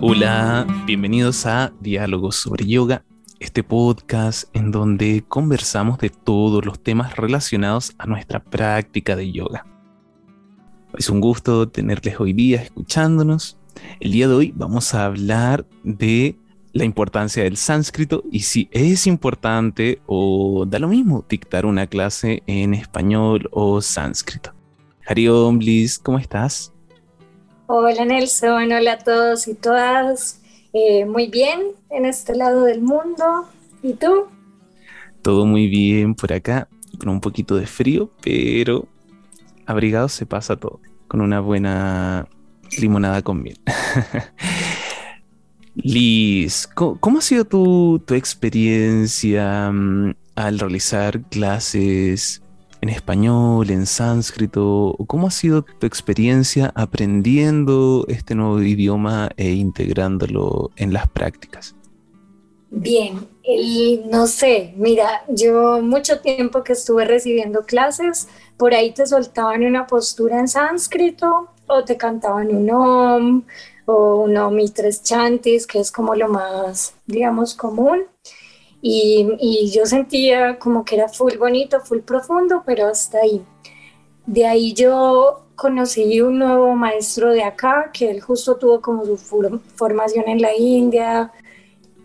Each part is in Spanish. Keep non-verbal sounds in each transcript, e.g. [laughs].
Hola, bienvenidos a Diálogos sobre Yoga, este podcast en donde conversamos de todos los temas relacionados a nuestra práctica de yoga. Es un gusto tenerles hoy día escuchándonos. El día de hoy vamos a hablar de la importancia del sánscrito y si es importante o da lo mismo dictar una clase en español o sánscrito. Hariom, Bliss, ¿cómo estás? Hola Nelson, hola a todos y todas. Eh, muy bien en este lado del mundo. ¿Y tú? Todo muy bien por acá, con un poquito de frío, pero abrigado se pasa todo, con una buena limonada con miel. [laughs] Liz, ¿cómo, ha sido tu, tu experiencia mm, al realizar clases en español, en sánscrito? ¿Cómo ha sido tu experiencia aprendiendo este nuevo idioma e integrándolo en las prácticas? Bien, no sé, mira, yo mucho tiempo que estuve recibiendo clases, por ahí te soltaban una postura en sánscrito o te cantaban un om o un om y tres chantis, que es como lo más, digamos, común. Y, yo sentía como que era full bonito, full profundo, pero hasta ahí. De ahí yo conocí un nuevo maestro de acá, que él justo tuvo como su formación en la India.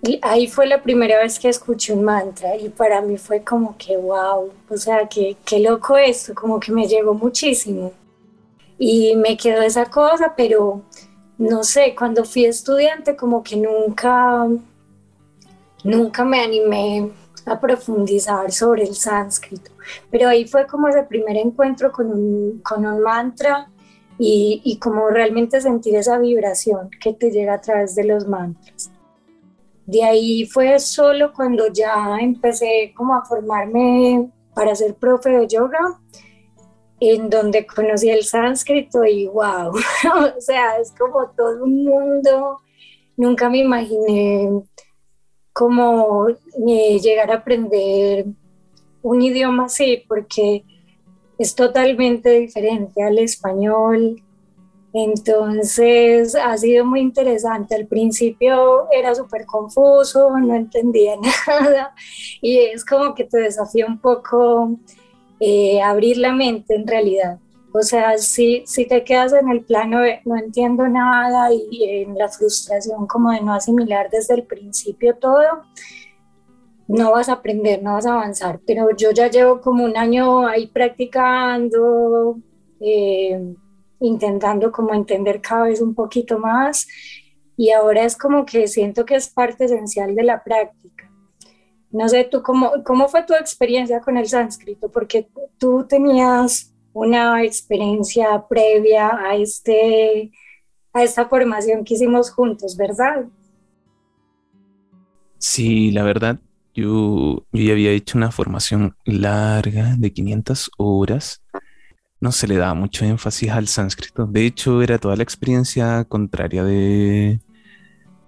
Y ahí fue la primera vez que escuché un mantra y para mí fue como que wow, o sea, que qué loco esto, como que me llegó muchísimo. Y me quedó esa cosa, pero no sé, cuando fui estudiante como que nunca nunca me animé a profundizar sobre el sánscrito, pero ahí fue como ese primer encuentro con un, con un mantra y, y, como realmente sentir esa vibración que te llega a través de los mantras. De ahí fue solo cuando ya empecé como a formarme para ser profe de yoga, en donde conocí el sánscrito y wow, [laughs] o sea, es como todo un mundo, nunca me imaginé como eh, llegar a aprender un idioma así, porque es totalmente diferente al español. Entonces ha sido muy interesante. Al principio era súper confuso, no entendía [laughs] nada y es como que te desafía un poco eh, abrir la mente en realidad. O sea, si, si te quedas en el plano de no entiendo nada y en la frustración como de no asimilar desde el principio todo, no vas a aprender, no vas a avanzar. Pero yo ya llevo como un año ahí practicando, eh, intentando como entender cada vez un poquito más y ahora es como que siento que es parte esencial de la práctica. No sé, tú, ¿cómo, cómo fue tu experiencia con el sánscrito? Porque tú tenías una experiencia previa a, este, a esta formación que hicimos juntos, ¿verdad? Sí, la verdad, yo, yo ya había hecho una formación larga de 500 horas. No se le daba mucho énfasis al sánscrito. De hecho, era toda la experiencia contraria de...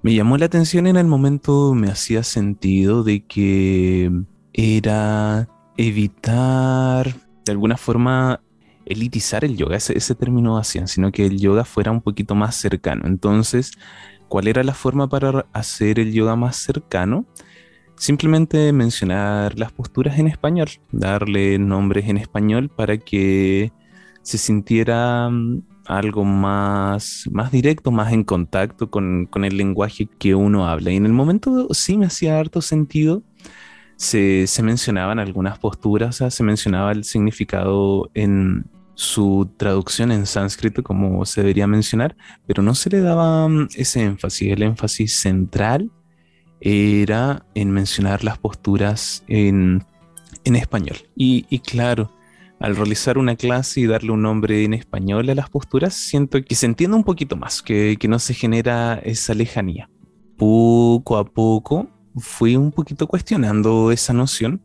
Me llamó la atención en el momento, me hacía sentido de que era evitar de alguna forma elitizar el yoga, ese, ese término hacían, sino que el yoga fuera un poquito más cercano. Entonces, ¿cuál era la forma para hacer el yoga más cercano? Simplemente mencionar las posturas en español, darle nombres en español para que se sintiera mm, algo más, más directo, más en contacto con, con, el lenguaje que uno habla. Y en el momento sí me hacía harto sentido. Se, se mencionaban algunas posturas, o sea, se mencionaba el significado en, su traducción en sánscrito, como se debería mencionar, pero no se le daba mm, ese énfasis. El énfasis central era en mencionar las posturas en, español. Y, claro, al realizar una clase y darle un nombre en español a las posturas, siento que se entiende un poquito más, que, no se genera esa lejanía. Poco a poco fui un poquito cuestionando esa noción.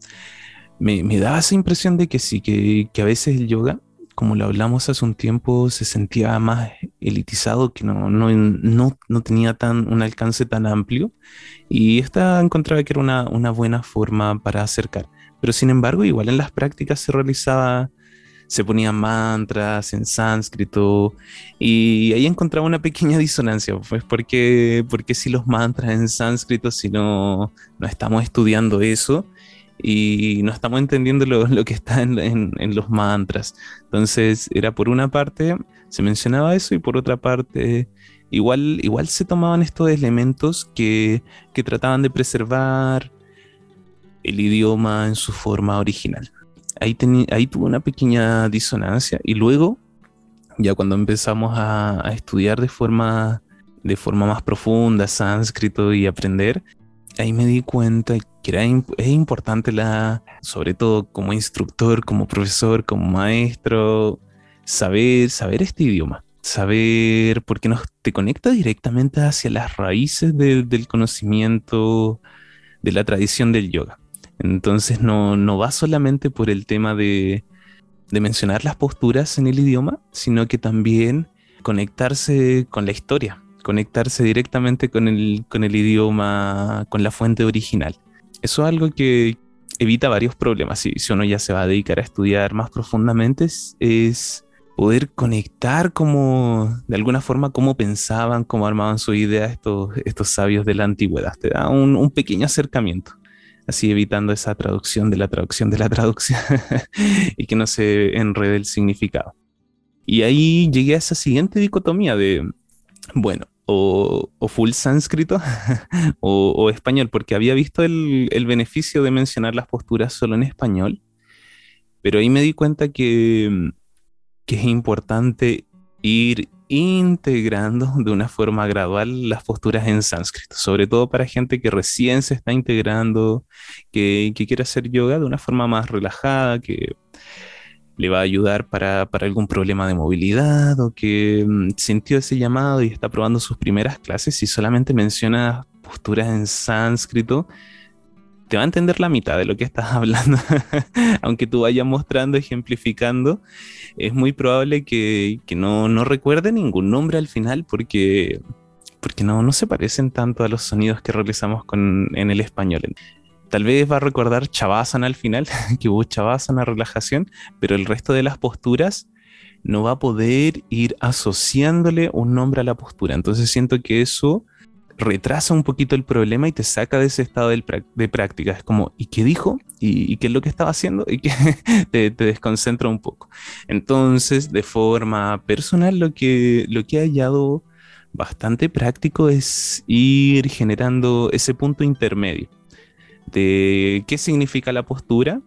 Me, me daba esa impresión de que sí, que, que a veces el yoga como lo hablamos hace un tiempo, se sentía más elitizado, que no, no, no, tenía tan, un alcance tan amplio. Y esta encontraba que era una, una, buena forma para acercar. Pero sin embargo, igual en las prácticas se realizaba, se ponían mantras en sánscrito y ahí encontraba una pequeña [laughs] disonancia, pues porque, porque si los mantras en sánscrito, si no, no estamos estudiando eso y no estamos entendiendo lo, que está en, los mantras. Entonces era por una parte, se mencionaba eso y por otra parte... Igual, igual se tomaban estos elementos que, que trataban de preservar el idioma en su forma original ahí, ahí una pequeña disonancia y luego, ya cuando empezamos a, estudiar de forma, de forma más profunda sánscrito y aprender, ahí me di cuenta que era es importante la, sobre todo como instructor, como profesor, como maestro, saber, saber este idioma, saber, porque nos te conecta directamente hacia las raíces del conocimiento de la tradición del yoga. Entonces no, va solamente por el tema de, mencionar las posturas en el idioma, sino que también conectarse con la historia, conectarse directamente con el, con el idioma, con la fuente original. Eso es algo que evita varios problemas. Si, uno ya se va a dedicar a estudiar más profundamente, es, poder conectar como, de alguna forma, cómo pensaban, cómo armaban su idea estos, estos sabios de la antigüedad. Te da un pequeño acercamiento así evitando esa traducción de la traducción de la traducción [laughs] y que no se enrede el significado. Y ahí llegué a esa siguiente dicotomía de, bueno, o, full sánscrito [laughs] o, español, porque había visto el, beneficio de mencionar las posturas solo en español, pero ahí me di cuenta que, que es importante ir integrando de una forma gradual las posturas en sánscrito, sobre todo para gente que recién se está integrando, que, quiere hacer yoga de una forma más relajada, que le va a ayudar para, algún problema de movilidad o que mm, sintió ese llamado y está probando sus primeras clases y solamente menciona posturas en sánscrito, te va a entender la mitad de lo que estás [laughs] hablando, aunque tú vayas mostrando, ejemplificando, es muy probable que, no, recuerde ningún nombre al final porque, porque no, no se parecen tanto a los sonidos que realizamos con, en el español. Tal vez va a recordar Chavasana al final, [laughs] que hubo Chavasana, relajación, pero el resto de las posturas no va a poder ir asociándole un nombre a la postura. Entonces siento que eso retrasa un poquito el problema y te saca de ese estado de, práctica. Es como, ¿y qué dijo? ¿Y, qué es lo que estaba haciendo? Y que [laughs] te, desconcentra un poco. Entonces, de forma personal, lo que, lo que he hallado bastante práctico es ir generando ese punto intermedio de qué significa la postura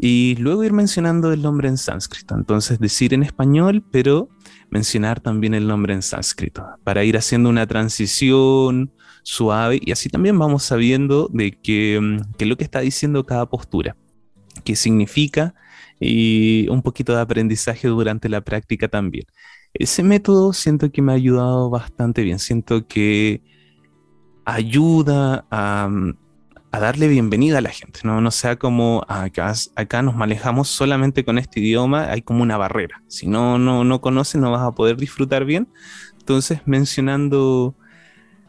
y luego ir mencionando el nombre en sánscrito. Entonces, decir en español, pero mencionar también el nombre en sánscrito, para ir haciendo una transición suave y así también vamos sabiendo de qué, es lo que está diciendo cada postura, qué significa y un poquito de aprendizaje durante la práctica también. Ese método siento que me ha ayudado bastante bien, siento que ayuda a, darle bienvenida a la gente, no, sea como acá, acá nos manejamos solamente con este idioma, hay como una barrera. Si no, no, no conoces, no vas a poder disfrutar bien. Entonces, mencionando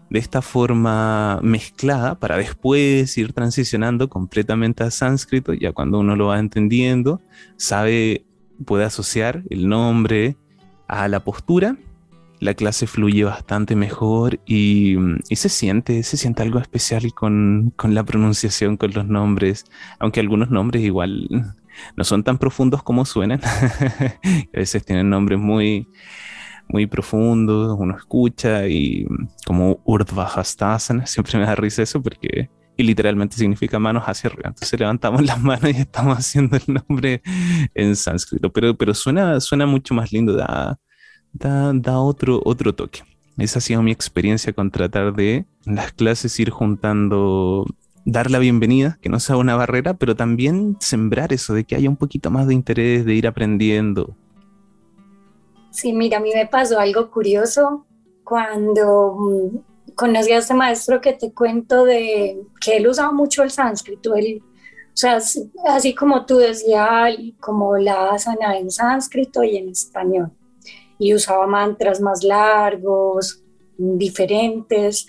de esta forma mezclada para después ir transicionando completamente a sánscrito, ya cuando uno lo va entendiendo, sabe, puede asociar el nombre a la postura la clase fluye bastante mejor y, se siente, se siente algo especial con, la pronunciación, con los nombres, aunque algunos nombres igual no son tan profundos como suenan, [laughs] a veces tienen nombres muy, muy profundos, uno escucha y como Urdhvajastasana, siempre me da risa eso porque y literalmente significa manos hacia arriba. Entonces levantamos las manos y estamos [laughs] haciendo el nombre en sánscrito, pero, pero suena, suena mucho más lindo, da, da, otro, otro toque. Esa ha sido mi experiencia con tratar de en las clases ir juntando, dar la bienvenida, que no sea una barrera, pero también sembrar eso de que haya un poquito más de interés de ir aprendiendo. Sí, mira, a mí me pasó algo curioso cuando mm, conocí a este maestro que te cuento de que él usaba mucho el sánscrito, él, o sea, así como tú decías, como la asana en sánscrito y en español y usaba mantras más largos, diferentes.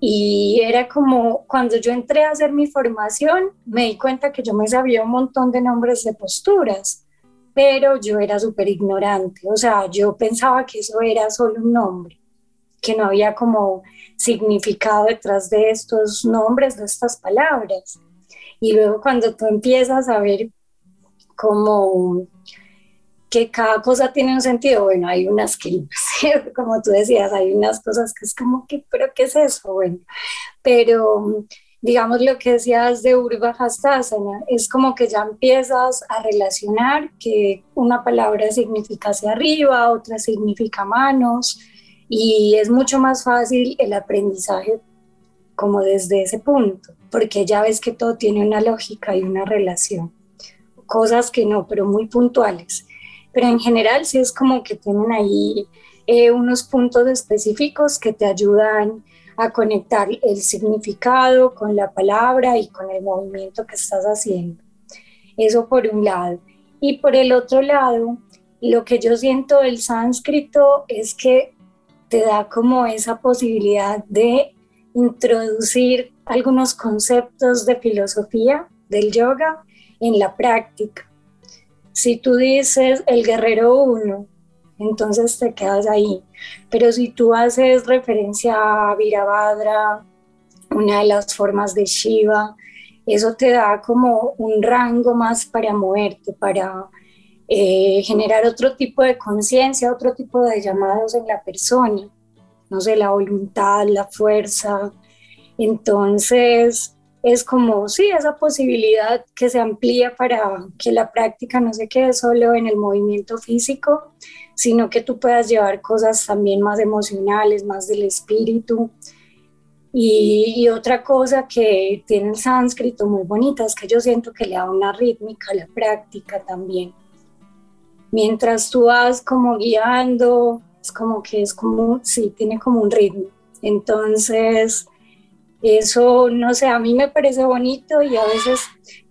Y era como cuando yo entré a hacer mi formación, me di cuenta que yo me sabía un montón de nombres de posturas, pero yo era súper ignorante, o sea, yo pensaba que eso era solo un nombre, que no había como significado detrás de estos nombres, de estas palabras. Y luego cuando tú empiezas a ver como que cada cosa tiene un sentido, bueno, hay unas que, [laughs] como tú decías, hay unas cosas que es como que, pero ¿qué es eso? Bueno, pero digamos lo que decías de Urva Hastasana, es como que ya empiezas a relacionar que una palabra significa hacia arriba, otra significa manos, y es mucho más fácil el aprendizaje como desde ese punto, porque ya ves que todo tiene una lógica y una relación. Cosas que no, pero muy puntuales. Pero en general sí es como que tienen ahí eh, unos puntos específicos que te ayudan a conectar el significado con la palabra y con el movimiento que estás haciendo. Eso por un lado. Y por el otro lado, lo que yo siento del sánscrito es que te da como esa posibilidad de introducir algunos conceptos de filosofía del yoga en la práctica. Si tú dices el guerrero uno, entonces te quedas ahí. Pero si tú haces referencia a Virabhadra, una de las formas de Shiva, eso te da como un rango más para moverte, para eh, generar otro tipo de conciencia, otro tipo de llamados en la persona no sé, la voluntad, la fuerza. Entonces, es como, sí, esa posibilidad que se amplía para que la práctica no se quede solo en el movimiento físico, sino que tú puedas llevar cosas también más emocionales, más del espíritu. Y, otra cosa que tiene el sánscrito muy bonita es que yo siento que le da una rítmica a la práctica también. Mientras tú vas como guiando, como que es como, sí, tiene como un ritmo. Entonces, eso, no sé, a mí me parece bonito y a veces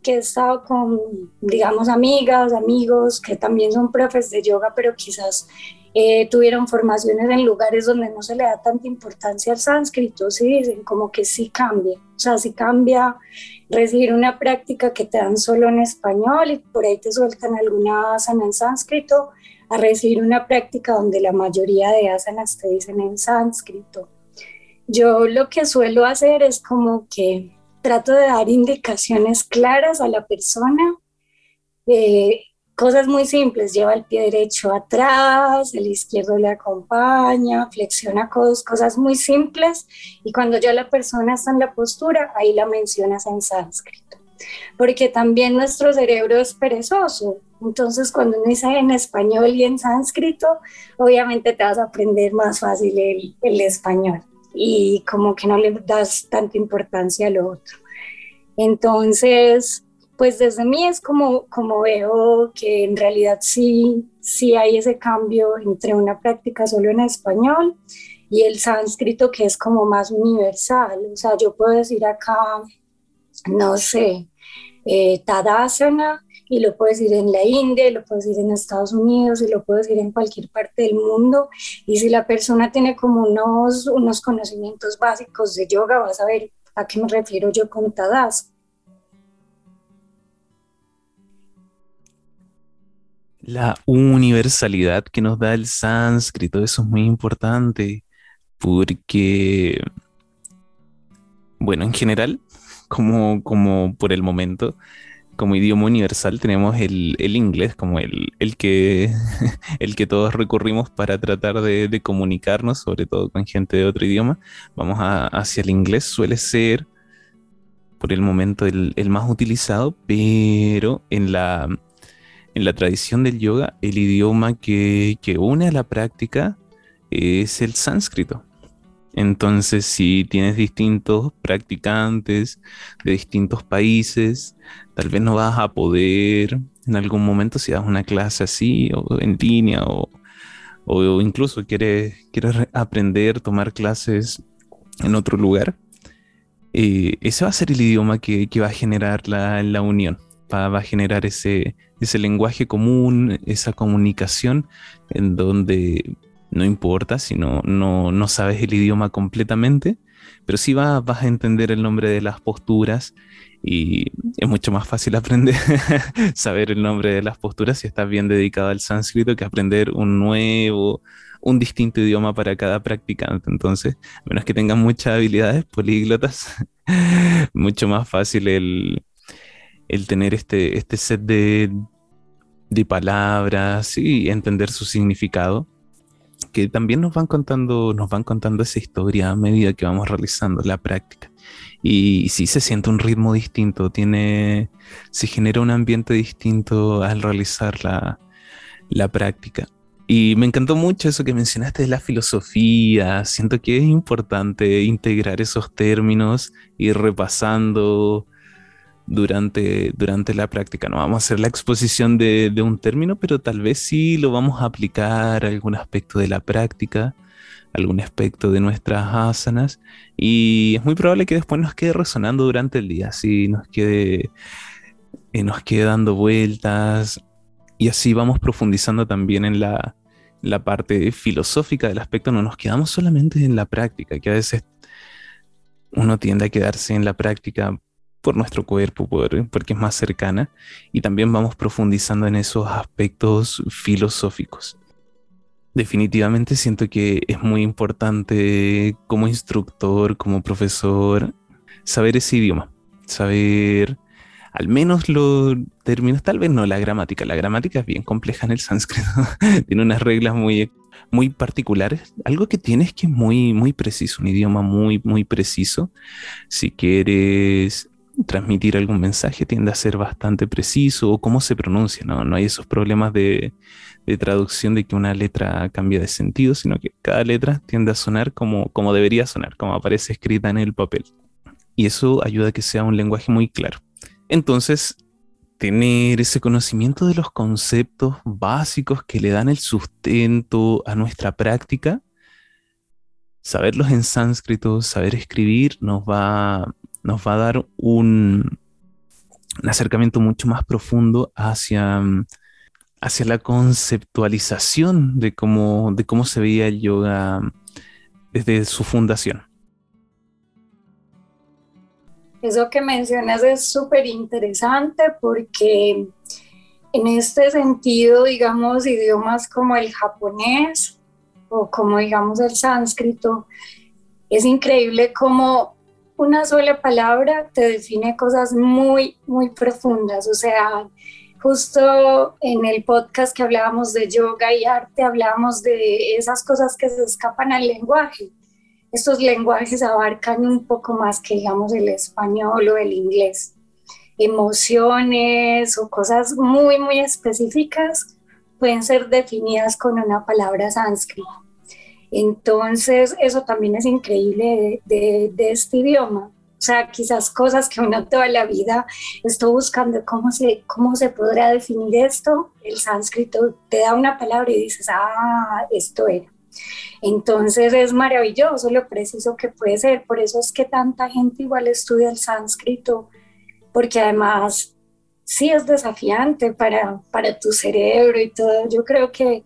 que he estado con, digamos, amigas, amigos que también son profes de yoga, pero quizás eh, tuvieron formaciones en lugares donde no se le da tanta importancia al sánscrito, sí dicen como que sí cambia, o sea, sí cambia recibir una práctica que te dan solo en español y por ahí te sueltan alguna asana en sánscrito, a recibir una práctica donde la mayoría de asanas te dicen en sánscrito. Yo lo que suelo hacer es como que trato de dar indicaciones claras a la persona, eh, cosas muy simples, lleva el pie derecho atrás, el izquierdo le acompaña, flexiona cosas, cosas muy simples y cuando ya la persona está en la postura, ahí la mencionas en sánscrito. Porque también nuestro cerebro es perezoso, entonces, cuando uno dice en español y en sánscrito, obviamente te vas a aprender más fácil el español y como que no le das tanta importancia a lo otro. Entonces, pues desde mí es como, como veo que en realidad sí, sí hay ese cambio entre una práctica solo en español y el sánscrito que es como más universal. O sea, yo puedo decir acá, no sé, eh, Tadasana y lo puedes ir en la India, y lo puedes ir en Estados Unidos, y lo puedes ir en cualquier parte del mundo. Y si la persona tiene como unos, unos conocimientos básicos de yoga, vas a ver a qué me refiero yo con Tadas. La universalidad que nos da el sánscrito, eso es muy importante, porque, bueno, en general, como, como por el momento, como idioma universal tenemos el, inglés como el, el, que, [laughs] el que todos recurrimos para tratar de, comunicarnos, sobre todo con gente de otro idioma. Vamos hacia el inglés, suele ser por el momento el, más utilizado, pero en la, en la tradición del yoga el idioma que, que une a la práctica es el sánscrito. Entonces, si tienes distintos practicantes de distintos países, tal vez no vas a poder en algún momento si das una clase así o en línea o, incluso quieres, quieres aprender, tomar clases en otro lugar. Eh, ese va a ser el idioma que, va a generar la, unión, va, va, a generar ese, ese lenguaje común, esa comunicación en donde no importa si no, no, sabes el idioma completamente, pero sí vas, vas a entender el nombre de las posturas y es mucho más fácil [laughs] aprender, saber el nombre de las posturas si estás bien dedicado al sánscrito que aprender un nuevo, un distinto idioma para cada practicante. Entonces, a menos que tengas muchas habilidades políglotas, [laughs] mucho más fácil el, el tener este, este set de, de palabras y entender su significado que también nos van contando, nos van contando esa historia a medida que vamos realizando la práctica. Y sí se siente un ritmo distinto, tiene, se genera un ambiente distinto al realizar la, la práctica. Y me encantó mucho eso que mencionaste de la filosofía. Siento que es importante integrar esos términos, ir repasando, durante, durante la práctica. No vamos a hacer la exposición de, un término, pero tal vez sí lo vamos a aplicar a algún aspecto de la práctica, algún aspecto de nuestras asanas, y es muy probable que después nos quede resonando durante el día, así nos quede, eh, nos quede dando vueltas, y así vamos profundizando también en la, la parte filosófica del aspecto, no nos quedamos solamente en la práctica, que a veces uno tiende a quedarse en la práctica por nuestro cuerpo, porque es más cercana, y también vamos profundizando en esos aspectos filosóficos. Definitivamente siento que es muy importante como instructor, como profesor, saber ese idioma, saber al menos los términos, tal vez no la gramática, la gramática es bien compleja en el sánscrito, [laughs] tiene unas reglas muy, muy particulares, algo que tienes que es muy, muy preciso, un idioma muy, muy preciso. Si quieres transmitir algún mensaje tiende a ser bastante preciso o cómo se pronuncia, ¿no? No hay esos problemas de, traducción de que una letra cambia de sentido, sino que cada letra tiende a sonar como, como debería sonar, como aparece escrita en el papel. Y eso ayuda a que sea un lenguaje muy claro. Entonces, tener ese conocimiento de los conceptos básicos que le dan el sustento a nuestra práctica, saberlos en sánscrito, saber escribir, nos va nos va a dar un, acercamiento mucho más profundo hacia, hacia la conceptualización de cómo, de cómo se veía el yoga desde su fundación. Eso que mencionas es súper interesante porque en este sentido, digamos, idiomas como el japonés o como digamos el sánscrito, es increíble cómo una sola palabra te define cosas muy, muy profundas. O sea, justo en el podcast que hablábamos de yoga y arte, hablábamos de esas cosas que se escapan al lenguaje. Estos lenguajes abarcan un poco más que, digamos, el español o el inglés. Emociones o cosas muy, muy específicas pueden ser definidas con una palabra sánscrita. Entonces, eso también es increíble de, este idioma. O sea, quizás cosas que uno toda la vida estuvo buscando cómo se, cómo se podrá definir esto. El sánscrito te da una palabra y dices, ah, esto era. Entonces es maravilloso lo preciso que puede ser. Por eso es que tanta gente igual estudia el sánscrito, porque además sí es desafiante para, para tu cerebro y todo. Yo creo que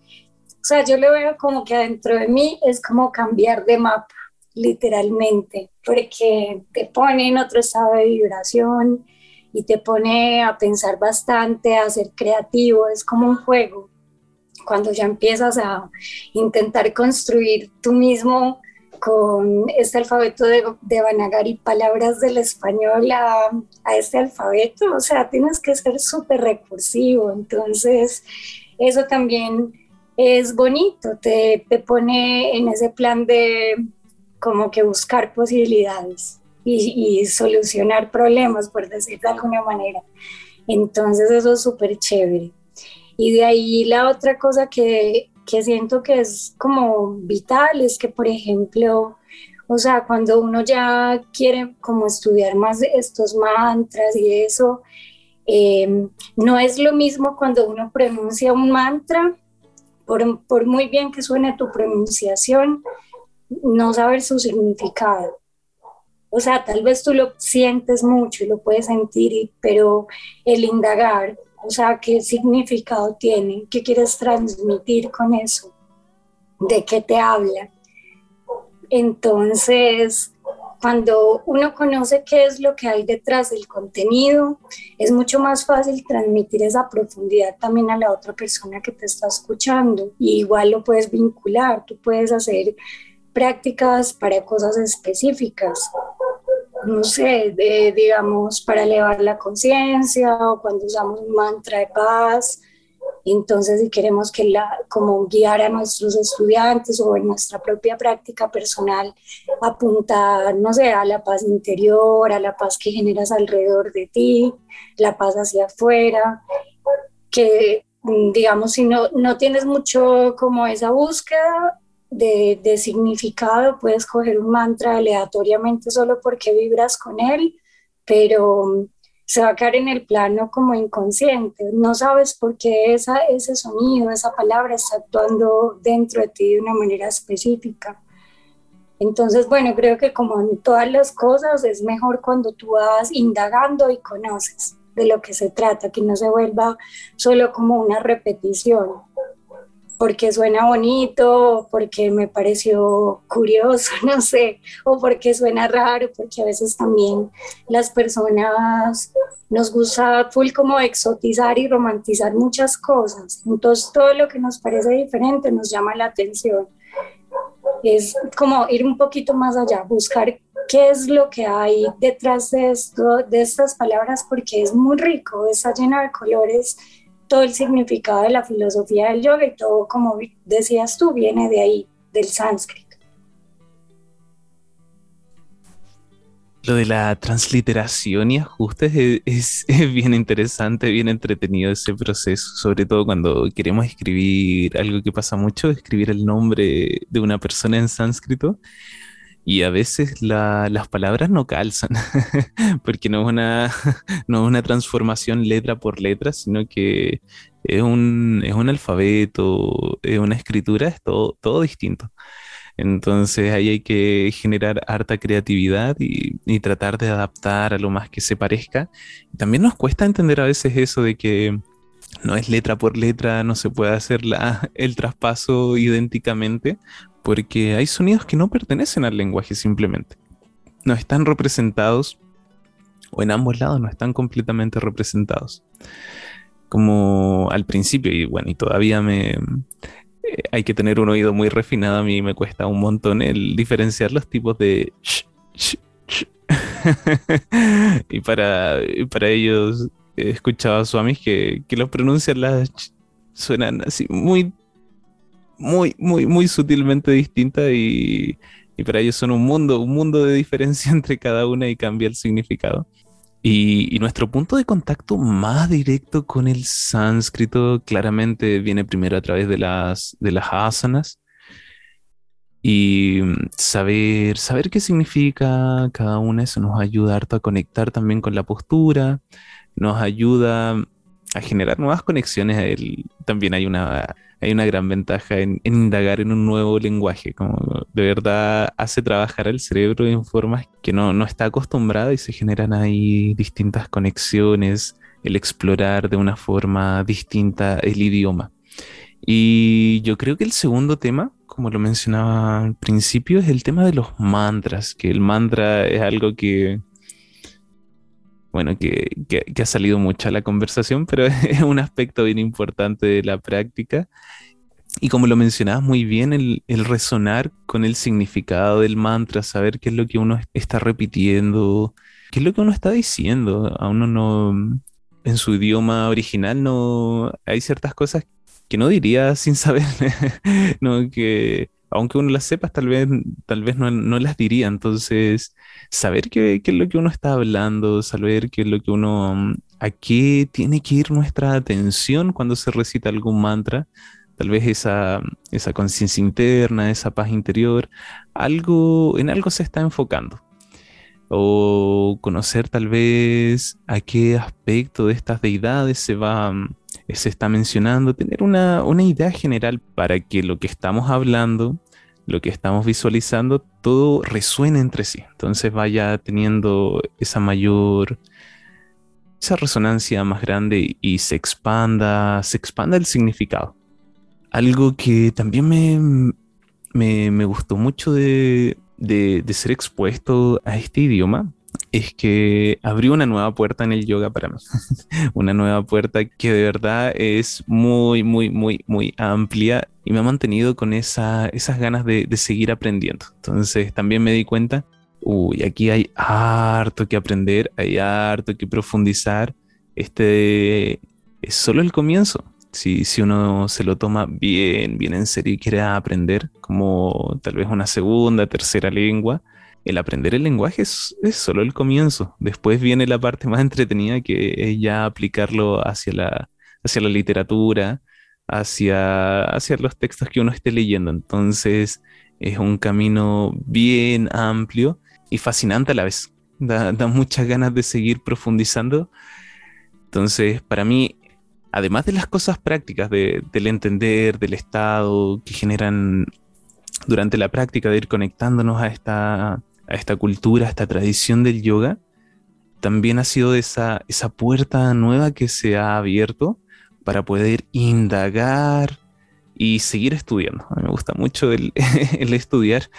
o sea, yo lo veo como que adentro de mí es como cambiar de mapa, literalmente, porque te pone en otro estado de vibración y te pone a pensar bastante, a ser creativo, es como un juego. Cuando ya empiezas a intentar construir tú mismo con este alfabeto de, de Banagari palabras del español a, a este alfabeto, o sea, tienes que ser súper recursivo, entonces eso también es bonito, te, te pone en ese plan de como que buscar posibilidades y, solucionar problemas, por decir de alguna manera. Entonces eso es súper chévere. Y de ahí la otra cosa que, que siento que es como vital es que, por ejemplo, o sea, cuando uno ya quiere como estudiar más estos mantras y eso, eh, no es lo mismo cuando uno pronuncia un mantra por, muy bien que suene tu pronunciación, no saber su significado. O sea, tal vez tú lo sientes mucho y lo puedes sentir, pero el indagar, o sea, qué significado tiene, qué quieres transmitir con eso. de qué te hablan. Entonces, cuando uno conoce qué es lo que hay detrás del contenido, es mucho más fácil transmitir esa profundidad también a la otra persona que te está escuchando. Y igual lo puedes vincular, tú puedes hacer prácticas para cosas específicas. No sé, digamos, para elevar la conciencia o cuando usamos un mantra de paz entonces, si queremos que la, como guiar a nuestros estudiantes o en nuestra propia práctica personal, apuntar, no sé, a la paz interior, a la paz que generas alrededor de ti, la paz hacia afuera, que digamos, si no, no tienes mucho como esa búsqueda de, de significado, puedes coger un mantra aleatoriamente solo porque vibras con él, pero se va a quedar en el plano como inconsciente. No sabes por qué esa, ese sonido, esa palabra está actuando dentro de ti de una manera específica. Entonces, bueno, creo que como en todas las cosas es mejor cuando tú vas indagando y conoces de lo que se trata, que no se vuelva solo como una repetición porque suena bonito, porque me pareció curioso, [laughs] no sé, o porque suena raro, porque a veces también las personas nos gusta full como exotizar y romantizar muchas cosas. Entonces todo lo que nos parece diferente nos llama la atención. Es como ir un poquito más allá, buscar qué es lo que hay detrás de esto, de estas palabras, porque es muy rico, está llena de colores todo el significado de la filosofía del yoga y todo, como decías tú, viene de ahí, del sánscrito. Lo de la transliteración y ajustes es, bien interesante, bien entretenido ese proceso, sobre todo cuando queremos escribir algo que pasa mucho, escribir el nombre de una persona en sánscrito y a veces las palabras no calzan, [laughs] porque no es, una, [laughs] no es una transformación letra por letra, sino que es un, es un alfabeto, es una escritura, es todo, todo distinto. Entonces ahí hay que generar harta creatividad y, y, tratar de adaptar a lo más que se parezca. También nos cuesta entender a veces eso de que no es letra por letra, no se puede hacer la, [laughs] el traspaso idénticamente, porque hay sonidos que no pertenecen al lenguaje simplemente. No están representados, o en ambos lados no están completamente representados. Como al principio, y bueno, y todavía me... Eh, hay que tener un oído muy refinado, a mí me cuesta un montón el diferenciar los tipos de... [laughs] y para, para ellos he escuchado a Swamis que, que los pronuncian las... suenan así muy muy, muy, muy sutilmente distinta y, para ellos son un mundo, un mundo de diferencia [laughs] entre cada una y cambia el significado. Y, nuestro punto de contacto más directo con el sánscrito claramente viene primero a través de las, de las asanas. Y saber, saber qué significa cada una, eso nos ayuda a conectar también con la postura, nos ayuda a generar nuevas conexiones. también hay una hay una gran ventaja en, indagar en un nuevo lenguaje, como de verdad hace trabajar el cerebro en formas que no, no está acostumbrado y se generan ahí distintas conexiones, el explorar de una forma distinta el idioma. Y yo creo que el segundo tema, como lo mencionaba al principio, es el tema de los mantras, que el mantra es algo que, bueno, que, ha salido mucho la conversación, pero [laughs] es un aspecto bien importante de la práctica. Y como lo mencionabas muy bien, el, resonar con el significado del mantra, saber qué es lo que uno está repitiendo, qué es lo que uno está diciendo. A uno no, en su idioma original no, hay ciertas cosas que no diría [laughs] sin saber, no, que aunque uno las sepa, tal vez, tal vez no, no las diría. Entonces, saber qué, es lo que uno está hablando, saber qué es lo que uno, a qué tiene que ir nuestra atención cuando se recita algún mantra, tal vez esa, esa conciencia interna, esa paz interior, algo, en algo se está enfocando. O conocer tal vez a qué aspecto de estas deidades se va, se está mencionando, tener una, una idea general para que lo que estamos hablando, lo que estamos visualizando, todo resuene entre sí. Entonces vaya teniendo esa mayor, esa resonancia más grande y se expanda, se expanda el significado. Algo que también me, me, me gustó mucho de, de, de ser expuesto a este idioma es que abrió una nueva puerta en el yoga para mí. [laughs] una nueva puerta que de verdad es muy, muy, muy, muy amplia y me ha mantenido con esa, esas ganas de, de seguir aprendiendo. Entonces también me di cuenta, uy, aquí hay harto que aprender, hay harto que profundizar. Este es solo el comienzo. Si, si uno se lo toma bien, bien en serio y quiere aprender como tal vez una segunda, tercera lengua, el aprender el lenguaje es, solo el comienzo. Después viene la parte más entretenida que es ya aplicarlo hacia la, hacia la literatura, hacia, hacia los textos que uno esté leyendo. Entonces es un camino bien amplio y fascinante a la vez. Da, muchas ganas de seguir profundizando. Entonces, para mí, además de las cosas prácticas del entender, del estado que generan durante la práctica de ir conectándonos a esta, esta cultura, a esta tradición del yoga, también ha sido esa, esa puerta nueva que se ha abierto para poder indagar y seguir estudiando. A mí me gusta mucho el, [laughs] estudiar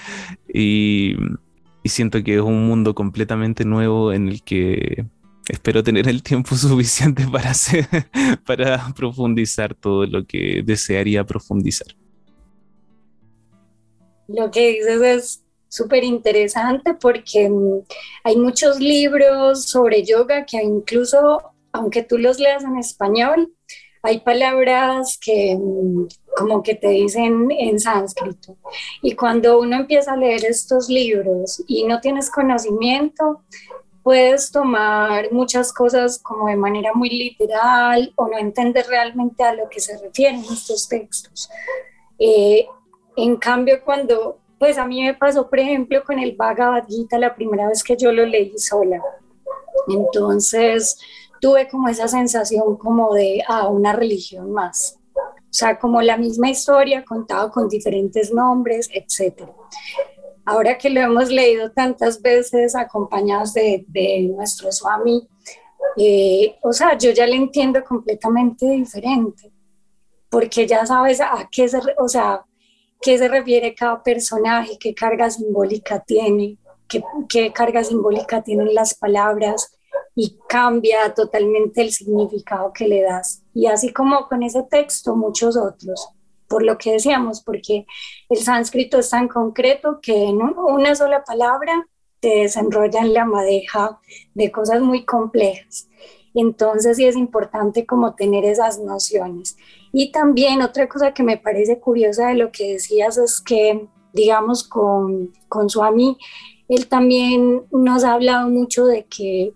y, siento que es un mundo completamente nuevo en el que espero tener el tiempo [laughs] suficiente para, hacer, [laughs] para profundizar todo lo que desearía profundizar. Lo que dices es súper interesante porque mm, hay muchos libros sobre yoga que incluso, aunque tú los leas en español, hay palabras que mm, como que te dicen en sánscrito. Y cuando uno empieza a leer estos libros y no tienes conocimiento, puedes tomar muchas cosas como de manera muy literal o no entender realmente a lo que se refieren estos textos. Eh, en cambio, cuando pues a mí me pasó, por ejemplo, con el Bhagavad Gita la primera vez que yo lo leí sola. Entonces tuve como esa sensación como de, ah, una religión más. O sea, como la misma historia contada con diferentes nombres, etc. Ahora que lo hemos leído tantas veces acompañados de, de nuestro Swami, eh, o sea, yo ya le entiendo completamente diferente, porque ya sabes a qué se, o sea, qué se refiere cada personaje, qué carga simbólica tiene, qué, qué carga simbólica tienen las palabras y cambia totalmente el significado que le das. Y así como con ese texto, muchos otros, por lo que decíamos, porque el sánscrito es tan concreto que en una sola palabra te desenrolla en la madeja de cosas muy complejas. Entonces sí es importante como tener esas nociones. Y también otra cosa que me parece curiosa de lo que decías es que, digamos, con, con Swami, él también nos ha hablado mucho de que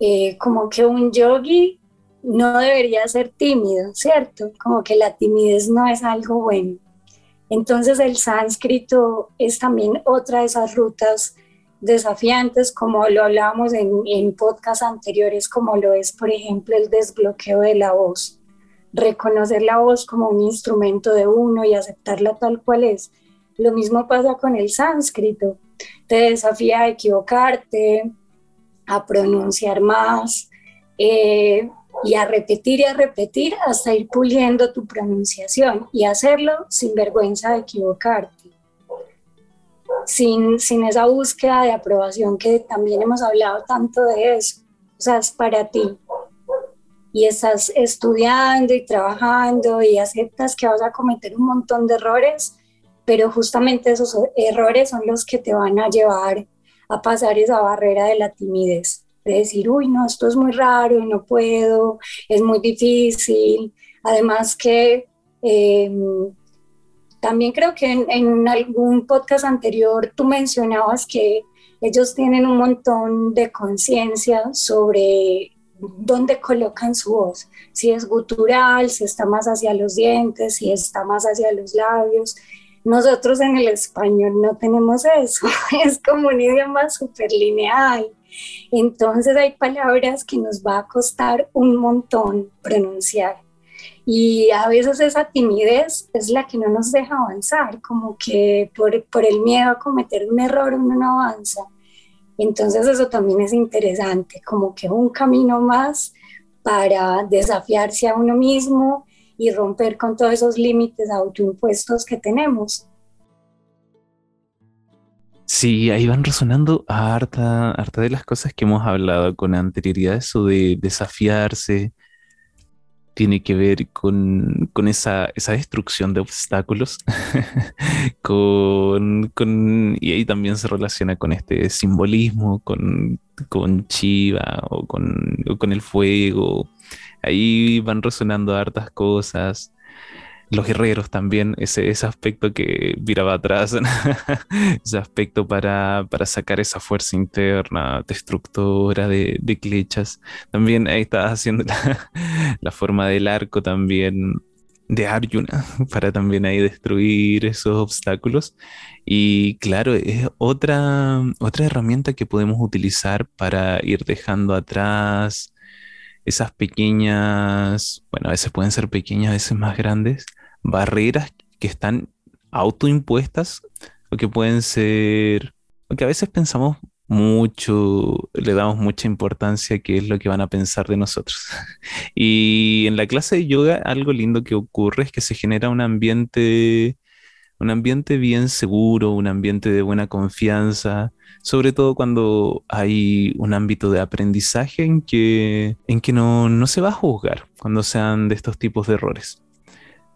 eh, como que un yogi no debería ser tímido, ¿cierto? Como que la timidez no es algo bueno. Entonces el sánscrito es también otra de esas rutas desafiantes, como lo hablábamos en, en podcasts anteriores, como lo es, por ejemplo, el desbloqueo de la voz. Reconocer la voz como un instrumento de uno y aceptarla tal cual es. Lo mismo pasa con el sánscrito. Te desafía a equivocarte, a pronunciar más eh, y a repetir y a repetir hasta ir puliendo tu pronunciación y hacerlo sin vergüenza de equivocarte sin, sin esa búsqueda de aprobación que también hemos hablado tanto de eso. O sea, es para ti. Y estás estudiando y trabajando y aceptas que vas a cometer un montón de errores, pero justamente esos errores son los que te van a llevar a pasar esa barrera de la timidez, de decir, uy, no, esto es muy raro, no puedo, es muy difícil. Además que eh, también creo que en, algún podcast anterior tú mencionabas que ellos tienen un montón de conciencia sobre dónde colocan su voz, si es gutural, si está más hacia los dientes, si está más hacia los labios. Nosotros en el español no tenemos eso, [laughs] es como un idioma súper lineal. Entonces hay palabras que nos va a costar un montón pronunciar y a veces esa timidez es la que no nos deja avanzar, como que por, por el miedo a cometer un error uno no avanza. Entonces eso también es interesante, como que un camino más para desafiarse a uno mismo y romper con todos esos límites autoimpuestos que tenemos. Sí, ahí van resonando harta, harta de las cosas que hemos hablado con anterioridad, eso de desafiarse, tiene que ver con, esa, destrucción de obstáculos, [laughs] con, y ahí también se relaciona con este simbolismo, con, con Chiva o con, o con el fuego, ahí van resonando hartas cosas los guerreros también, ese, ese aspecto que viraba atrás, [laughs] ese aspecto para, sacar esa fuerza interna destructora de, de clechas. También ahí estás haciendo [laughs] la, forma del arco también de Arjuna [laughs] para también ahí destruir esos obstáculos. Y claro, es otra, otra herramienta que podemos utilizar para ir dejando atrás esas pequeñas, bueno, a veces pueden ser pequeñas, a veces más grandes, barreras que están autoimpuestas o que pueden ser, o que a veces pensamos mucho, le damos mucha importancia a qué es lo que van a pensar de nosotros. [laughs] y en la clase de yoga algo lindo que ocurre es que se genera un ambiente, un ambiente bien seguro, un ambiente de buena confianza, sobre todo cuando hay un ámbito de aprendizaje en que, en que no, no se va a juzgar cuando sean de estos tipos de errores.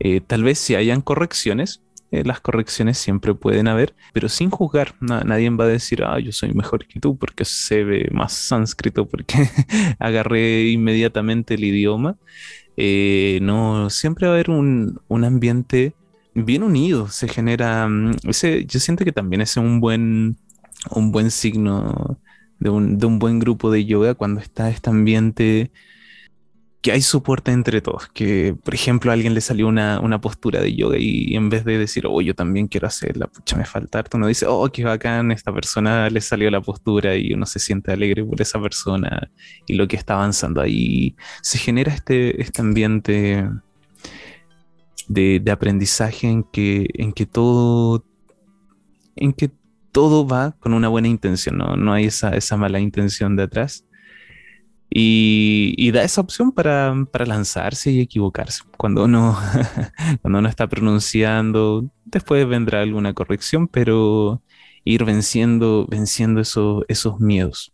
Eh, tal vez si hayan correcciones, eh, las correcciones siempre pueden haber, pero sin juzgar. nadie va a decir, ah, yo soy mejor que tú porque se ve más sánscrito, porque [laughs] agarré inmediatamente el idioma. Eh, no, siempre va a haber un, ambiente bien unido. Se genera, mm, yo siento que también es un buen, un buen signo de un, de un buen grupo de yoga cuando está este ambiente que hay soporte entre todos, que por ejemplo a alguien le salió una, postura de yoga y en vez de decir, oh, yo también quiero hacerla, pucha, me falta uno dice, oh, qué bacán, esta persona le salió la postura y uno se siente alegre por esa persona y lo que está avanzando ahí. Se genera este, este ambiente de, aprendizaje en que, en que todo, en que todo va con una buena intención, no, no hay esa, esa mala intención de atrás. Y, da esa opción para, lanzarse y equivocarse. Cuando uno, [laughs] cuando uno está pronunciando, después vendrá alguna corrección, pero ir venciendo, venciendo esos miedos.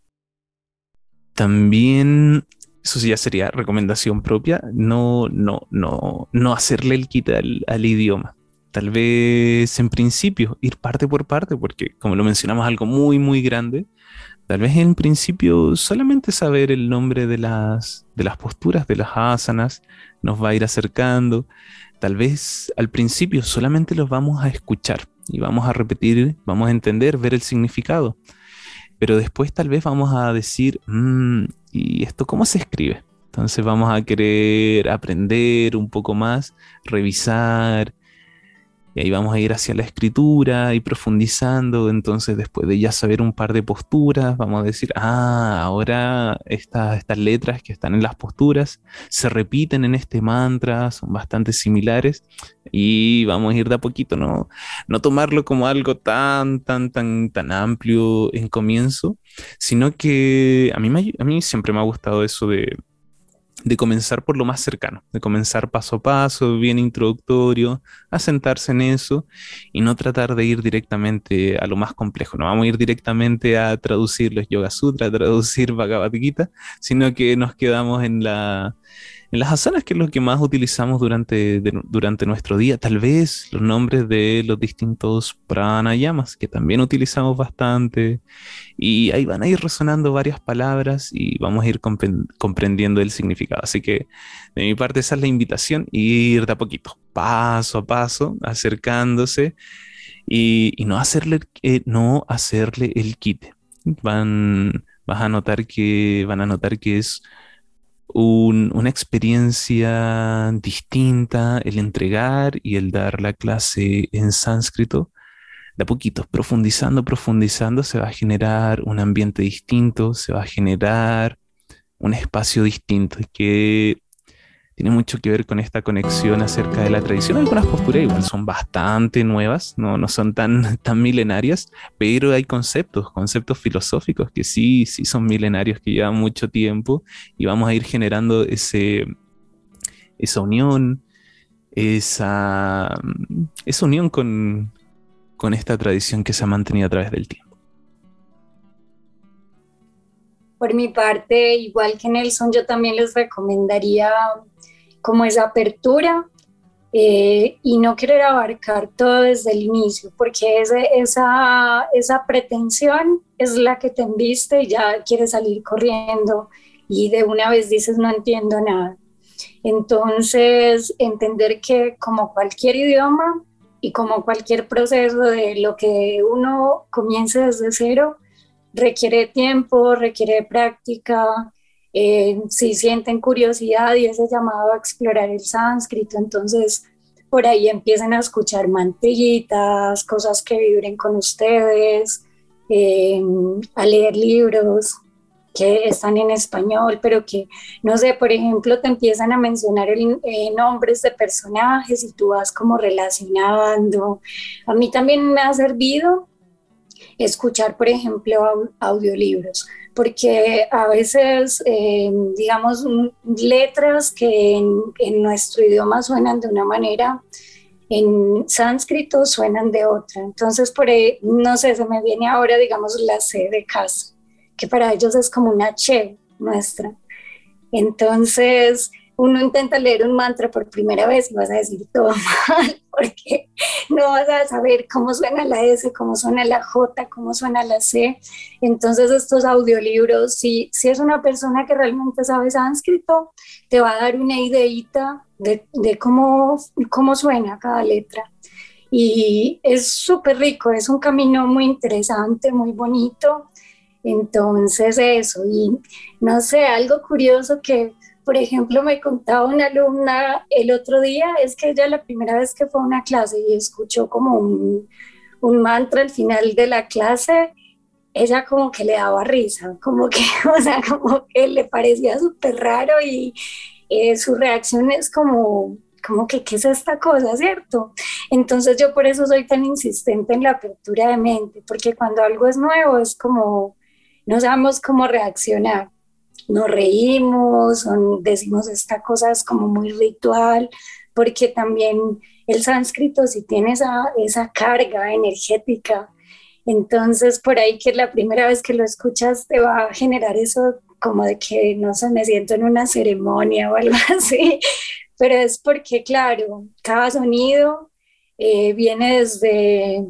También, eso sí ya sería recomendación propia, no, no, no, no hacerle el quita al, al idioma. Tal vez en principio ir parte por parte, porque como lo mencionamos, algo muy, muy grande, Tal vez en principio solamente saber el nombre de las, de las posturas, de las asanas, nos va a ir acercando. Tal vez al principio solamente los vamos a escuchar y vamos a repetir, vamos a entender, ver el significado. Pero después tal vez vamos a decir, mm, ¿y esto cómo se escribe? Entonces vamos a querer aprender un poco más, revisar, y vamos a ir hacia la escritura y profundizando. Entonces, después de ya saber un par de posturas, vamos a decir, ah, ahora estas letras que están en las posturas se repiten en este mantra, son bastante similares. Y vamos a ir de a poquito, ¿no? No tomarlo como algo tan, tan, tan, tan amplio en comienzo, sino que a mí, a mí siempre me ha gustado eso de de comenzar por lo más cercano, de comenzar paso a paso, bien introductorio, a sentarse en eso y no tratar de ir directamente a lo más complejo. No vamos a ir directamente a traducir los Yoga Sutra, a traducir Bhagavad Gita, sino que nos quedamos en la en las asanas, que es lo que más utilizamos durante, durante nuestro día, tal vez los nombres de los distintos pranayamas, que también utilizamos bastante, y ahí van a ir resonando varias palabras y vamos a ir comprendiendo el significado. Así que de mi parte esa es la invitación, ir de a poquito, paso a paso, acercándose y, no, hacerle, eh, no hacerle el quite. Van, vas a notar que, van a notar que es una experiencia distinta el entregar y el dar la clase en sánscrito. De a poquito, profundizando, profundizando, se va a generar un ambiente distinto, se va a generar un espacio distinto que tiene mucho que ver con esta conexión acerca de la tradición. Algunas posturas igual son bastante nuevas, no, no son tan, [laughs] tan milenarias, pero hay conceptos, conceptos filosóficos que sí, sí son milenarios, que llevan mucho tiempo y vamos a ir generando ese, esa unión, esa, esa unión con, con esta tradición que se ha mantenido a través del tiempo. Por mi parte, igual que Nelson, yo también les recomendaría como esa apertura eh, y no querer abarcar todo desde el inicio, porque esa, esa pretensión es la que te enviste y ya quieres salir corriendo y de una vez dices no entiendo nada. Entonces, entender que como cualquier idioma y como cualquier proceso de lo que uno comience desde cero, requiere tiempo, requiere práctica. Eh, si sienten curiosidad y ese llamado a explorar el sánscrito, entonces por ahí empiecen a escuchar mantillitas, cosas que vibren con ustedes, eh, a leer libros que están en español, pero que, no sé, por ejemplo, te empiezan a mencionar el, eh, nombres de personajes y tú vas como relacionando. A mí también me ha servido escuchar, por ejemplo, audiolibros, porque a veces, eh, digamos, letras que en, nuestro idioma suenan de una manera, en sánscrito suenan de otra. Entonces, por ahí, no sé, se me viene ahora, digamos, la C de casa, que para ellos es como una che nuestra. Entonces, uno intenta leer un mantra por primera vez y vas a decir todo [laughs] mal, porque no vas a saber cómo suena la S, cómo suena la J, cómo suena la C. Entonces estos audiolibros, si, si es una persona que realmente sabe sánscrito, te va a dar una ideita de, de cómo, cómo suena cada letra. Y es súper rico, es un camino muy interesante, muy bonito. Entonces eso, y no sé, algo curioso que por ejemplo, me contaba una alumna el otro día, es que ella la primera vez que fue a una clase y escuchó como un, un mantra al final de la clase, ella como que le daba risa, como que, [laughs] o sea, como que le parecía súper raro y eh, su reacción es como, como que, ¿qué es esta cosa, cierto? Entonces yo por eso soy tan insistente en la apertura de mente, porque cuando algo es nuevo es como, no sabemos cómo reaccionar nos reímos, decimos esta cosa es como muy ritual, porque también el sánscrito si tiene esa, esa carga energética. Entonces, por ahí que la primera vez que lo escuchas te va a generar eso como de que, no sé, me siento en una ceremonia o algo [laughs] así, pero es porque, claro, cada sonido eh, viene desde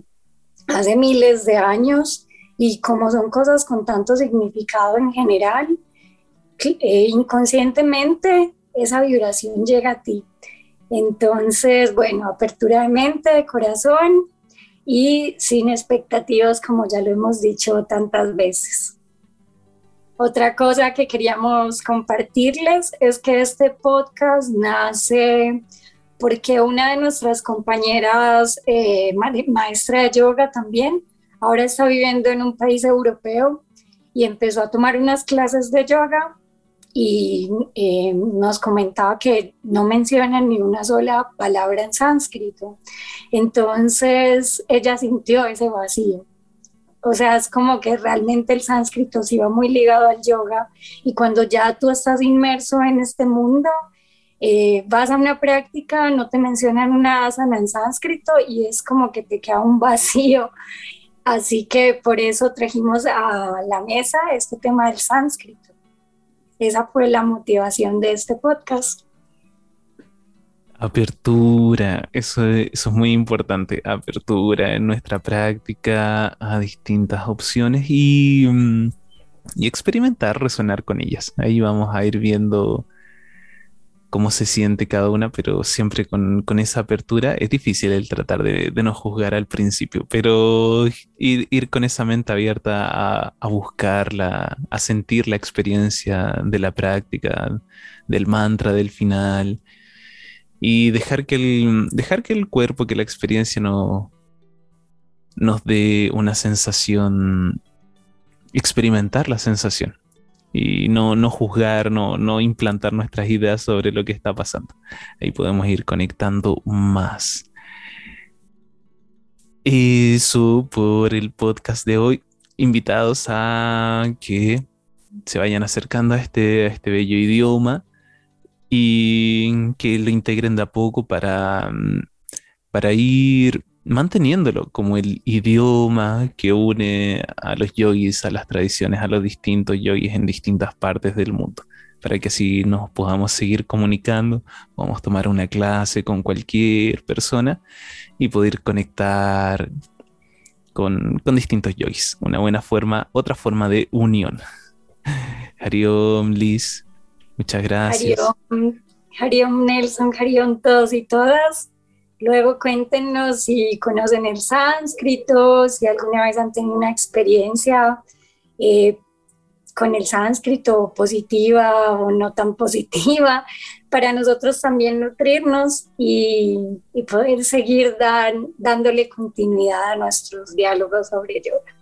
hace miles de años y como son cosas con tanto significado en general, inconscientemente esa vibración llega a ti. Entonces, bueno, apertura de mente, de corazón y sin expectativas, como ya lo hemos dicho tantas veces. Otra cosa que queríamos compartirles es que este podcast nace porque una de nuestras compañeras, eh, maestra de yoga también, ahora está viviendo en un país europeo y empezó a tomar unas clases de yoga y eh, nos comentaba que no mencionan ni una sola palabra en sánscrito. Entonces ella sintió ese vacío. O sea, es como que realmente el sánscrito se iba muy ligado al yoga y cuando ya tú estás inmerso en este mundo, eh, vas a una práctica, no te mencionan una asana en sánscrito y es como que te queda un vacío. Así que por eso trajimos a la mesa este tema del sánscrito. Esa fue la motivación de este podcast. Apertura, eso, eso es muy importante, apertura en nuestra práctica a distintas opciones y, mm, y experimentar, resonar con ellas. Ahí vamos a ir viendo cómo se siente cada una, pero siempre con, esa apertura. Es difícil el tratar de, no juzgar al principio, pero ir, con esa mente abierta a, a, buscarla, a sentir la experiencia de la práctica, del mantra, del final, y dejar que el, dejar que el cuerpo, que la experiencia no, nos dé una sensación, experimentar la sensación y no, no juzgar, no, no implantar nuestras ideas sobre lo que está pasando. Ahí podemos ir conectando más. Eso por el podcast de hoy. Invitados a que se vayan acercando a este, a este bello idioma y que lo integren de a poco para, para ir manteniéndolo como el idioma que une a los yogis, a las tradiciones, a los distintos yogis en distintas partes del mundo, para que así nos podamos seguir comunicando, podamos tomar una clase con cualquier persona y poder conectar con, distintos yogis, una buena forma, otra forma de unión. [laughs] Hariom, Liz, muchas gracias. Hariom Nelson, Hariom todos y todas. Luego cuéntenos si conocen el sánscrito, si alguna vez han tenido una experiencia eh, con el sánscrito positiva o no tan positiva, para nosotros también nutrirnos y, poder seguir dándole continuidad a nuestros diálogos sobre yoga.